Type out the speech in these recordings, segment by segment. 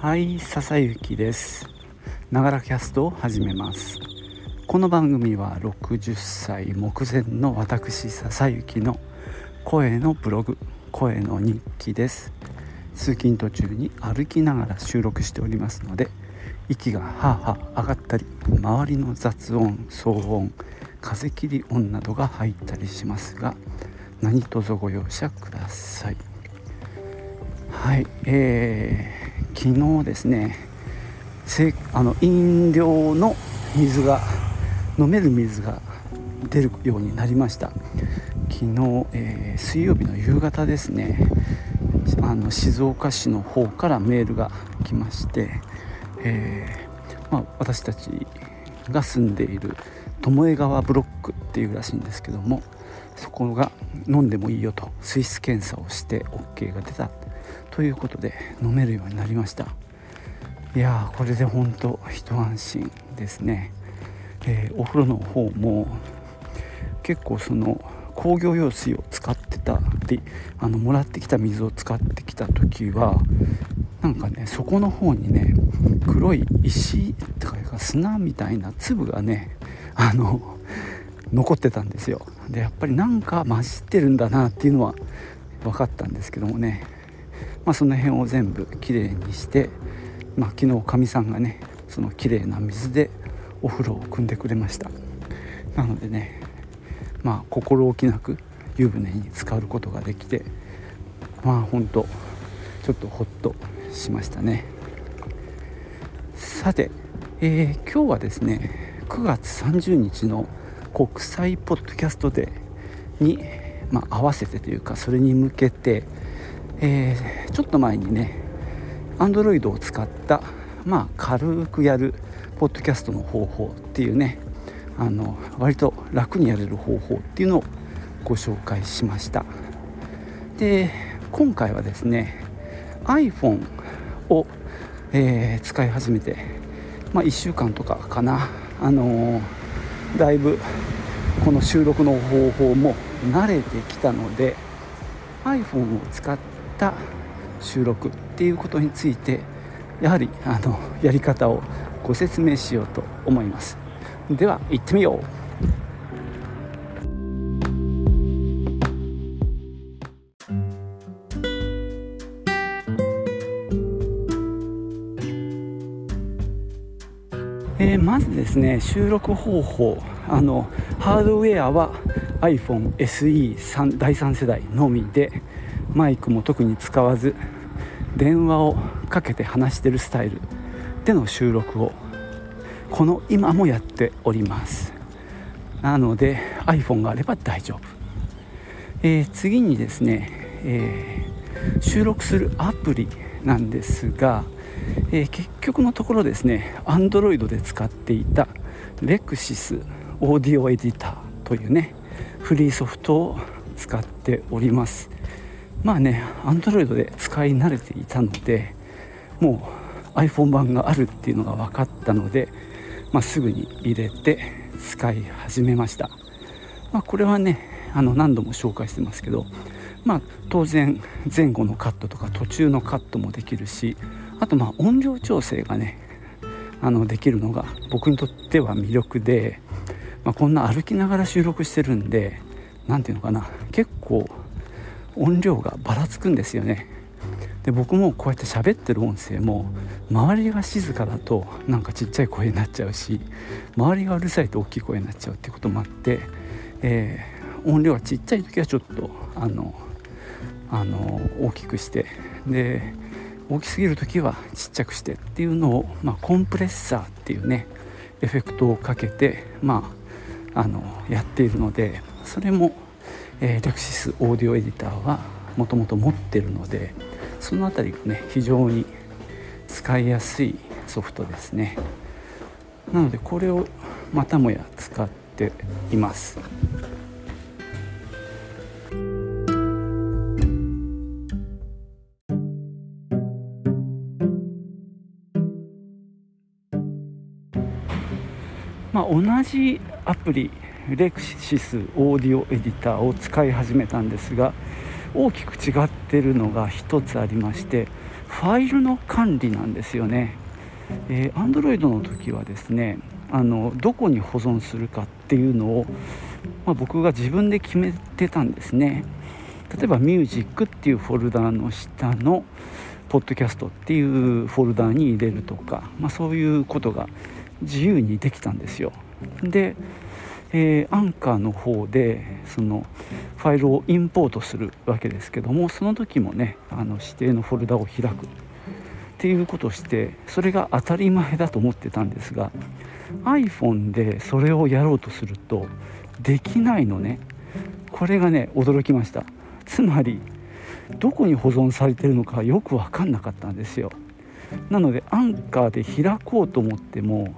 はい笹雪です。ながらキャストを始めます。この番組は60歳目前の私笹雪の声のブログ声の日記です。通勤途中に歩きながら収録しておりますので息がはあはあ上がったり周りの雑音騒音風切り音などが入ったりしますが何卒ご容赦ください。はいえー、昨日ですねあの飲料の水が飲める水が出るようになりました。昨日、えー、水曜日の夕方ですねあの静岡市の方からメールが来まして、えー、まあ、私たちが住んでいる巴川ブロックっていうらしいんですけどもそこが飲んでもいいよと水質検査をして OK が出た。ということで飲めるようになりました。いやーこれで本当一安心ですね、えー、お風呂の方も結構その工業用水を使ってたであのもらってきた水を使ってきた時はなんかねそこの方にね黒い石とか砂みたいな粒がねあの残ってたんですよ。でやっぱりなんか混じってるんだなっていうのは分かったんですけどもね。まあその辺を全部きれいにしてまあ昨日かみさんがねそのきれいな水でお風呂を汲んでくれました。なのでねまあ心置きなく湯船に浸かることができてまあほんとちょっとホッとしましたね。さて、えー、今日はですね9月30日の国際ポッドキャストデーに、まあ、合わせてというかそれに向けて、えー、ちょっと前にね Android を使った、まあ、軽くやるポッドキャストの方法っていうねあの割と楽にやれる方法っていうのをご紹介しました。で今回はですね iPhone を、えー、使い始めて、まあ、1週間とかかな、あのー、だいぶこの収録の方法も慣れてきたので iPhone を使ってた収録っていうことについてやはりあのやり方をご説明しようと思います。では行ってみよう。えー、まずですね収録方法。あのハードウェアは iPhone SE 第3世代のみでマイクも特に使わず電話をかけて話してるスタイル。での収録をこの今もやっております。なので iPhone があれば大丈夫、えー、次にですね、えー、収録するアプリなんですがえー、結局のところですね Android で使っていた Lexis オーディオエディターというねフリーソフトを使っております。まあね Android で使い慣れていたのでもう iPhone 版があるっていうのが分かったので、まあ、すぐに入れて使い始めました、まあ、これはねあの何度も紹介してますけどまあ当然前後のカットとか途中のカットもできるしあとまあ音量調整がねあのできるのが僕にとっては魅力で、まあ、こんな歩きながら収録してるんで何ていうのかな結構音量がばらつくんですよね。で僕もこうやって喋ってる音声も周りが静かだとなんかちっちゃい声になっちゃうし周りがうるさいと大きい声になっちゃうっていうこともあって、えー、音量がちっちゃい時はちょっとあのあの大きくしてで大きすぎる時はちっちゃくしてっていうのを、まあ、コンプレッサーっていうねエフェクトをかけて、まあ、あのやっているのでそれも、えー、レクシスオーディオエディターはもともと持ってるのでその辺りがね非常に使いやすいソフトですねなのでこれをまたもや使っています。まあ、同じアプリレクシスオーディオエディターを使い始めたんですが大きく違ってるのが1つありましてファイルの管理なんですよね。えー、Android の時はですねあのどこに保存するかっていうのを、まあ、僕が自分で決めてたんですね例えば「ミュージックっていうフォルダーの下の「ポッドキャスト」っていうフォルダーに入れるとか、まあ、そういうことが自由にできたんですよで、えー、アンカーの方でそのファイルをインポートするわけですけどもその時もねあの指定のフォルダを開くっていうことをしてそれが当たり前だと思ってたんですが iPhone でそれをやろうとするとできないのね。これがね驚きました。つまりどこに保存されてるのかよく分かんなかったんですよ。なのでアンカーで開こうと思っても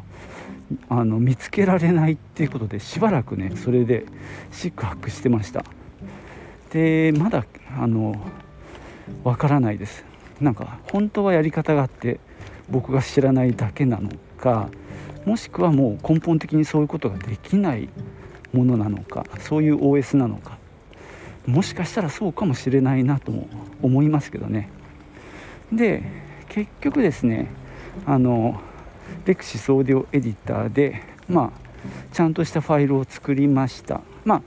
あの見つけられないっていうことでしばらくねそれでシックハックしてました。でまだあのわからないです。なんか本当はやり方があって僕が知らないだけなのかもしくはもう根本的にそういうことができないものなのかそういう OS なのかもしかしたらそうかもしれないなとも思いますけどね。で結局ですねあのレクシスオーディオエディターでまあちゃんとしたファイルを作りました。まあ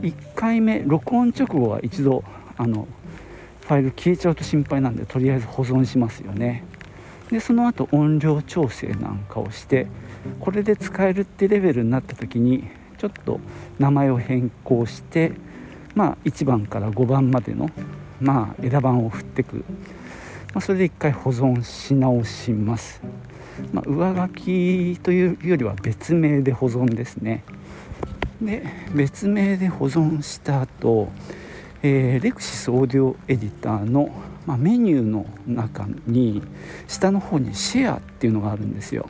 1回目録音直後は一度あのファイル消えちゃうと心配なんでとりあえず保存しますよね。でその後音量調整なんかをしてこれで使えるってレベルになった時にちょっと名前を変更してまあ1番から5番までのまあ枝番を振ってく、まあ、それで1回保存し直します、まあ、上書きというよりは別名で保存ですねで別名で保存した後えー、レクシスオーディオエディターの、まあ、メニューの中に下の方にシェアっていうのがあるんですよ。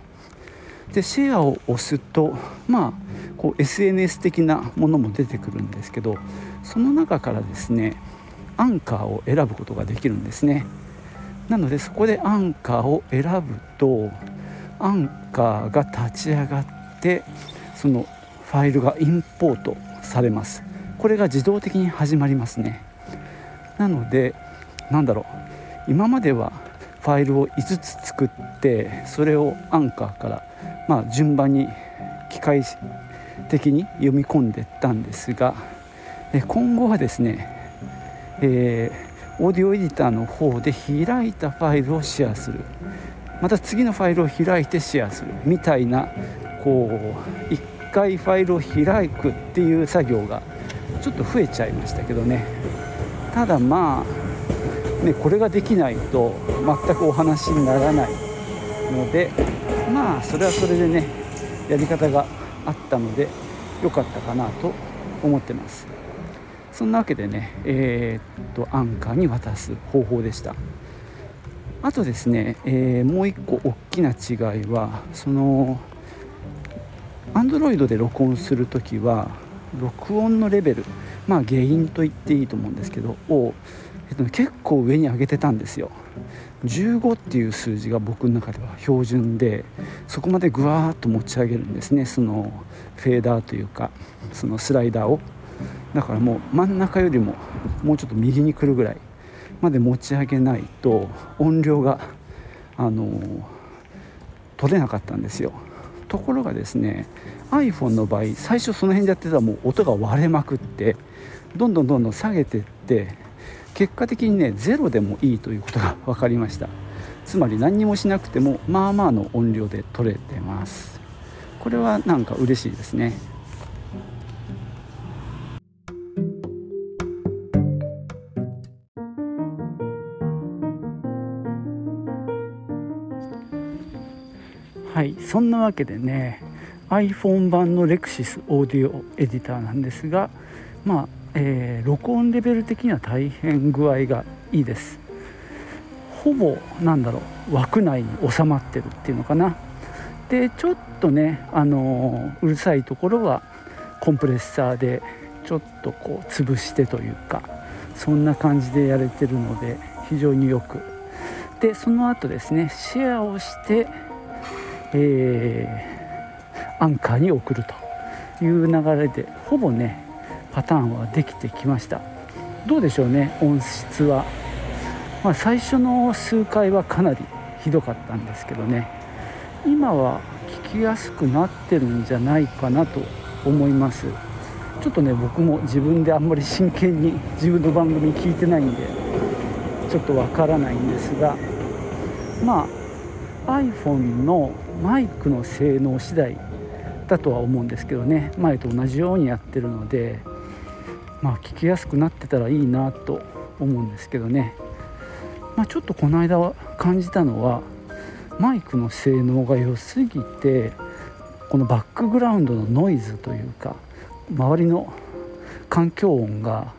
でシェアを押すとまあこう SNS 的なものも出てくるんですけどその中からですねアンカーを選ぶことができるんですね。なのでそこでアンカーを選ぶとアンカーが立ち上がってそのファイルがインポートされます。これが自動的に始まりますね。なのでなんだろう。今まではファイルを5つ作ってそれをアンカーから、まあ、順番に機械的に読み込んでったんですが今後はですね、えー、オーディオエディターの方で開いたファイルをシェアする。また次のファイルを開いてシェアするみたいなこう1回ファイルを開くっていう作業がちょっと増えちゃいましたけどね。ただまあねこれができないと全くお話にならないのでまあそれはそれでねやり方があったので良かったかなと思ってます。そんなわけでねえー、っとアンカーに渡す方法でした。あとですね、えー、もう一個大きな違いはその Android で録音する時は録音のレベルまあ原因と言っていいと思うんですけどを、えっと、結構上に上げてたんですよ。15っていう数字が僕の中では標準でそこまでぐわーっと持ち上げるんですね。そのフェーダーというかそのスライダーを。だからもう真ん中よりももうちょっと右に来るぐらいまで持ち上げないと音量があの取れなかったんですよ。ところがですね iPhone の場合最初その辺でやってたらもう音が割れまくってどんどんどんどん下げてって結果的にねゼロでもいいということが分かりました。つまり何にもしなくてもまあまあの音量で取れてます。これはなんか嬉しいですね。そんなわけでね iPhone 版のレクシスオーディオエディターなんですがまあ、えー、録音レベル的には大変具合がいいです。ほぼなんだろう枠内に収まってるっていうのかな。でちょっとねあのー、うるさいところはコンプレッサーでちょっとこう潰してというかそんな感じでやれてるので非常によく。でその後ですねシェアをしてえーアンカーに送るという流れでほぼねパターンはできてきました。どうでしょうね音質は、まあ、最初の数回はかなりひどかったんですけどね。今は聞きやすくなってるんじゃないかなと思います。ちょっとね僕も自分であんまり真剣に自分の番組聞いてないんでちょっとわからないんですが。まあ iPhone のマイクの性能次第だとは思うんですけどね。前と同じようにやってるのでまあ聞きやすくなってたらいいなと思うんですけどね、まあ、ちょっとこの間感じたのはマイクの性能が良すぎてこのバックグラウンドのノイズというか周りの環境音が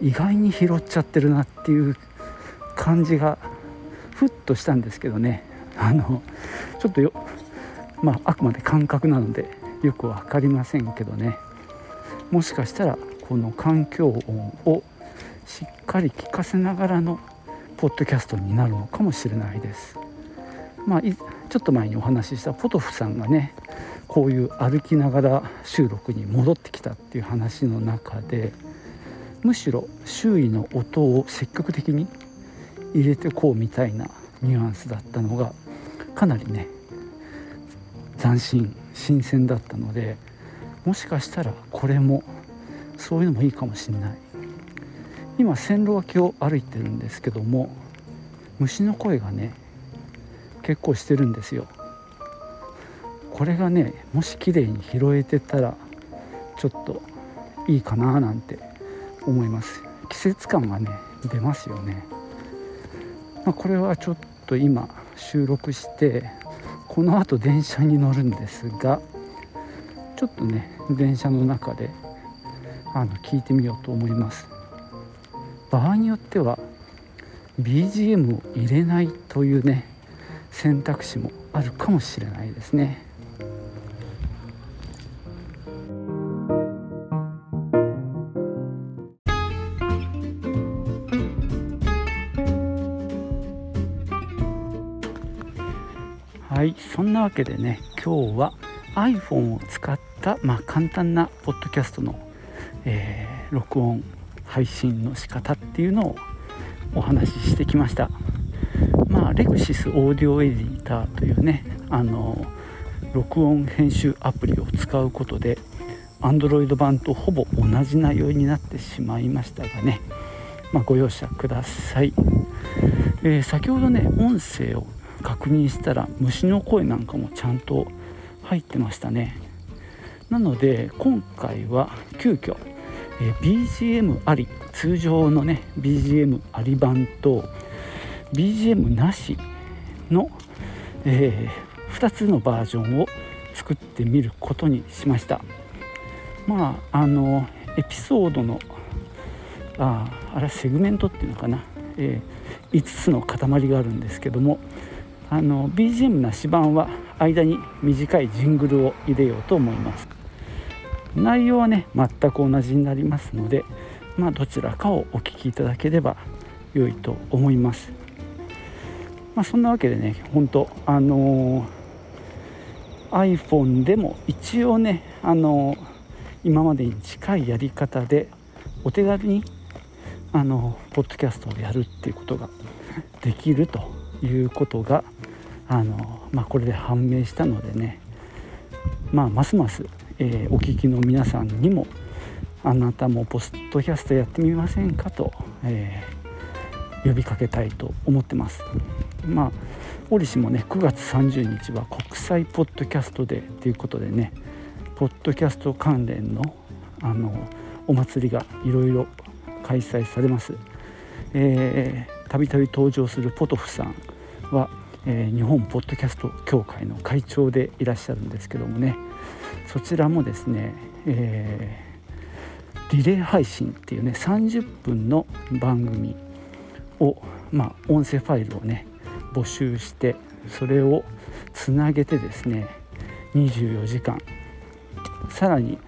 意外に拾っちゃってるなっていう感じがふっとしたんですけどね。あのちょっとよまああくまで感覚なのでよく分かりませんけどねもしかしたらこの環境音をしっかり聞かせながらのポッドキャストになるのかもしれないです。まあ、ちょっと前にお話ししたポトフさんがねこういう歩きながら収録に戻ってきたっていう話の中でむしろ周囲の音を積極的に入れてこうみたいなニュアンスだったのがかなりね斬新新鮮だったのでもしかしたらこれもそういうのもいいかもしれない。今線路脇を歩いてるんですけども虫の声がね結構してるんですよ。これがねもし綺麗に拾えてたらちょっといいかななんて思います。季節感がね出ますよね、まあ、これはちょっと今収録してこのあと電車に乗るんですがちょっとね電車の中であの聞いてみようと思います場合によっては BGM を入れないというね選択肢もあるかもしれないですね。はいそんなわけでね今日は iPhone を使った、まあ、簡単なポッドキャストの、えー、録音配信の仕方っていうのをお話ししてきました。まあ、レクシスオーディオエディターというねあの録音編集アプリを使うことで Android 版とほぼ同じ内容になってしまいましたがね、まあ、ご容赦ください、えー、先ほどね音声を確認したら虫の声なんかもちゃんと入ってましたね。なので今回は急遽、え、BGM あり通常のね BGM あり版と BGM なしの、えー、2つのバージョンを作ってみることにしました。まああのエピソードのああれセグメントっていうのかな、えー、5つの塊があるんですけどもあの BGM なし版は間に短いジングルを入れようと思います。内容はね全く同じになりますのでまあどちらかをお聴きいただければ良いと思います。まあ、そんなわけでね本当あのー、iPhone でも一応ねあのー、今までに近いやり方でお手軽にあのポッドキャストをやるっていうことができるということがあの、まあ、これで判明したのでね、まあ、ますます、えー、お聞きの皆さんにもあなたもポッドキャストやってみませんかと、えー、呼びかけたいと思ってます。まあ折しもね9月30日は国際ポッドキャストデーということでねポッドキャスト関連のあのお祭りがいろいろ開催されます。たびたび登場するポトフさんは、えー、日本ポッドキャスト協会の会長でいらっしゃるんですけどもね。そちらもですね、えー、リレー配信っていうね30分の番組を、まあ、音声ファイルをね募集してそれをつなげてですね24時間。さらに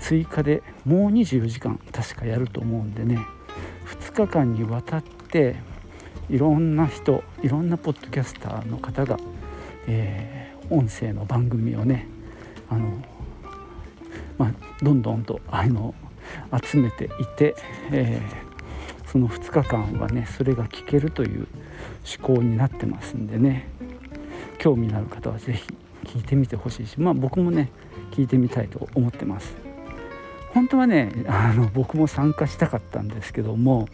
追加でもう24時間確かやると思うんでね2日間にわたっていろんな人いろんなポッドキャスターの方が、えー、音声の番組をねあの、まあ、どんどんとあの集めていて、えその2日間はねそれが聞けるという思考になってますんでね。興味のある方は是非聞いてみてほしいしまあ僕もね聞いてみたいと思ってます。本当はねあの僕も参加したかったんですけども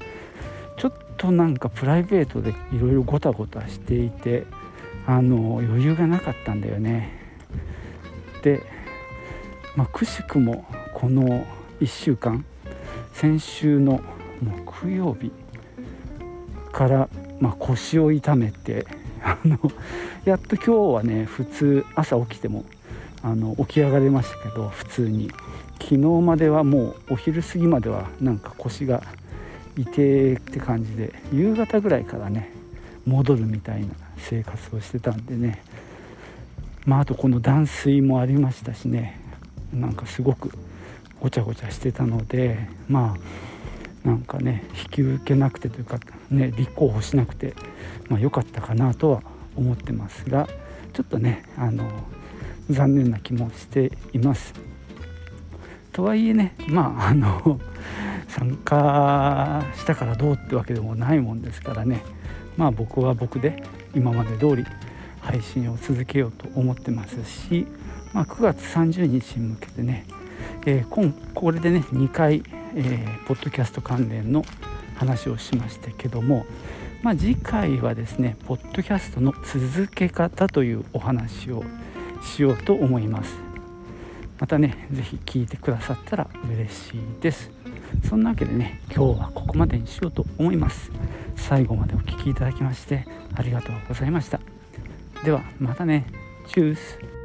となんかプライベートでいろいろごたごたしていてあの余裕がなかったんだよね。で、まあ、くしくもこの1週間先週の木曜日から、まあ、腰を痛めてあのやっと今日はね普通朝起きてもあの起き上がれましたけど普通に。昨日まではもうお昼過ぎまではなんか腰が痛って感じで夕方ぐらいからね戻るみたいな生活をしてたんでねまああとこの断水もありましたしねなんかすごくごちゃごちゃしてたのでまあなんかね引き受けなくてというかね立候補しなくてまあ良かったかなとは思ってますがちょっとねあの残念な気もしています。とはいえねまああの参加したからどうってわけでもないもんですからね。まあ僕は僕で今まで通り配信を続けようと思ってますし、まあ、9月30日に向けてね、えー、今これでね2回、えー、ポッドキャスト関連の話をしましたけども、まあ、次回はですねポッドキャストの続け方というお話をしようと思います。またね是非聞いてくださったら嬉しいです。そんなわけでね今日はここまでにしようと思います。最後までお聴きいただきましてありがとうございました。ではまたね。チュース。